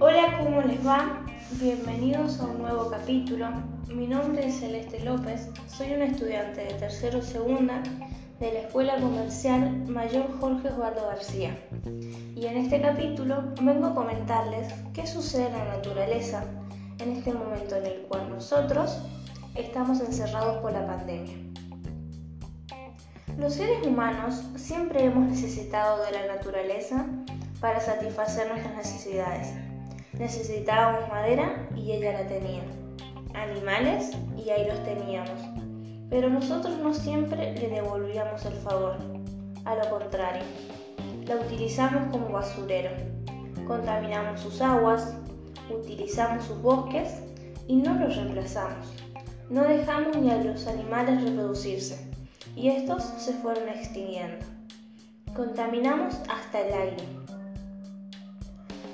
va? Bienvenidos a un nuevo capítulo. Mi nombre es Celeste López, soy una estudiante de tercero segunda de la Escuela Comercial Mayor Jorge Osvaldo García. Y en este capítulo vengo a comentarles qué sucede en la naturaleza en este momento en el cual nosotros estamos encerrados por la pandemia. Los seres humanos siempre hemos necesitado de la naturaleza para satisfacer nuestras necesidades. Necesitábamos madera y ella la tenía. Animales y ahí los teníamos. Pero nosotros no siempre le devolvíamos el favor. A lo contrario, la utilizamos como basurero. Contaminamos sus aguas, utilizamos sus bosques y no los reemplazamos. No dejamos ni a los animales reproducirse y estos se fueron extinguiendo. Contaminamos hasta el aire.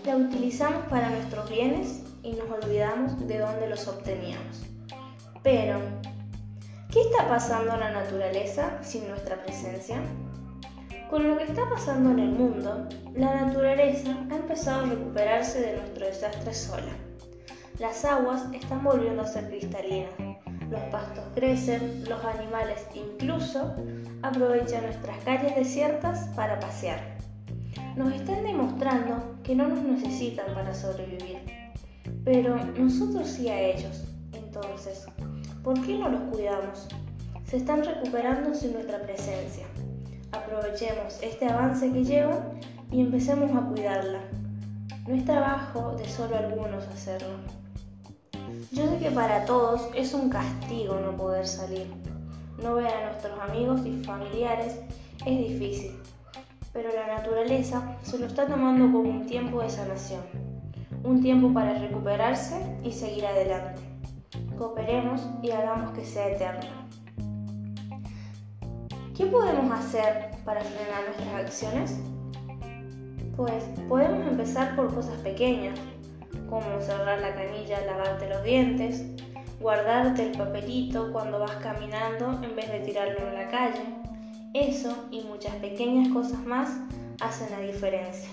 La utilizamos para nuestros bienes y nos olvidamos de dónde los obteníamos. Pero, ¿qué está pasando en la naturaleza sin nuestra presencia? Con lo que está pasando en el mundo, la naturaleza ha empezado a recuperarse de nuestro desastre sola. Las aguas están volviendo a ser cristalinas, los pastos crecen, los animales incluso aprovechan nuestras calles desiertas para pasear nos están demostrando que no nos necesitan para sobrevivir. Pero nosotros sí a ellos. Entonces, ¿por qué no los cuidamos? Se están recuperando sin nuestra presencia. Aprovechemos este avance que llevan y empecemos a cuidarla. No es trabajo de solo algunos hacerlo. Yo sé que para todos es un castigo no poder salir. No ver a nuestros amigos y familiares es difícil, pero la naturaleza se lo está tomando como un tiempo de sanación, un tiempo para recuperarse y seguir adelante. Cooperemos y hagamos que sea eterno. ¿Qué podemos hacer para frenar nuestras acciones? Pues podemos empezar por cosas pequeñas, como cerrar la canilla, lavarte los dientes, guardarte el papelito cuando vas caminando en vez de tirarlo en la calle, eso y muchas pequeñas cosas más hacen la diferencia.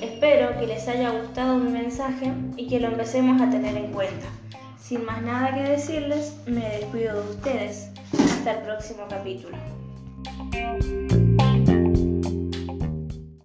Espero que les haya gustado mi mensaje y que lo empecemos a tener en cuenta. Sin más nada que decirles, me despido de ustedes. Hasta el próximo capítulo.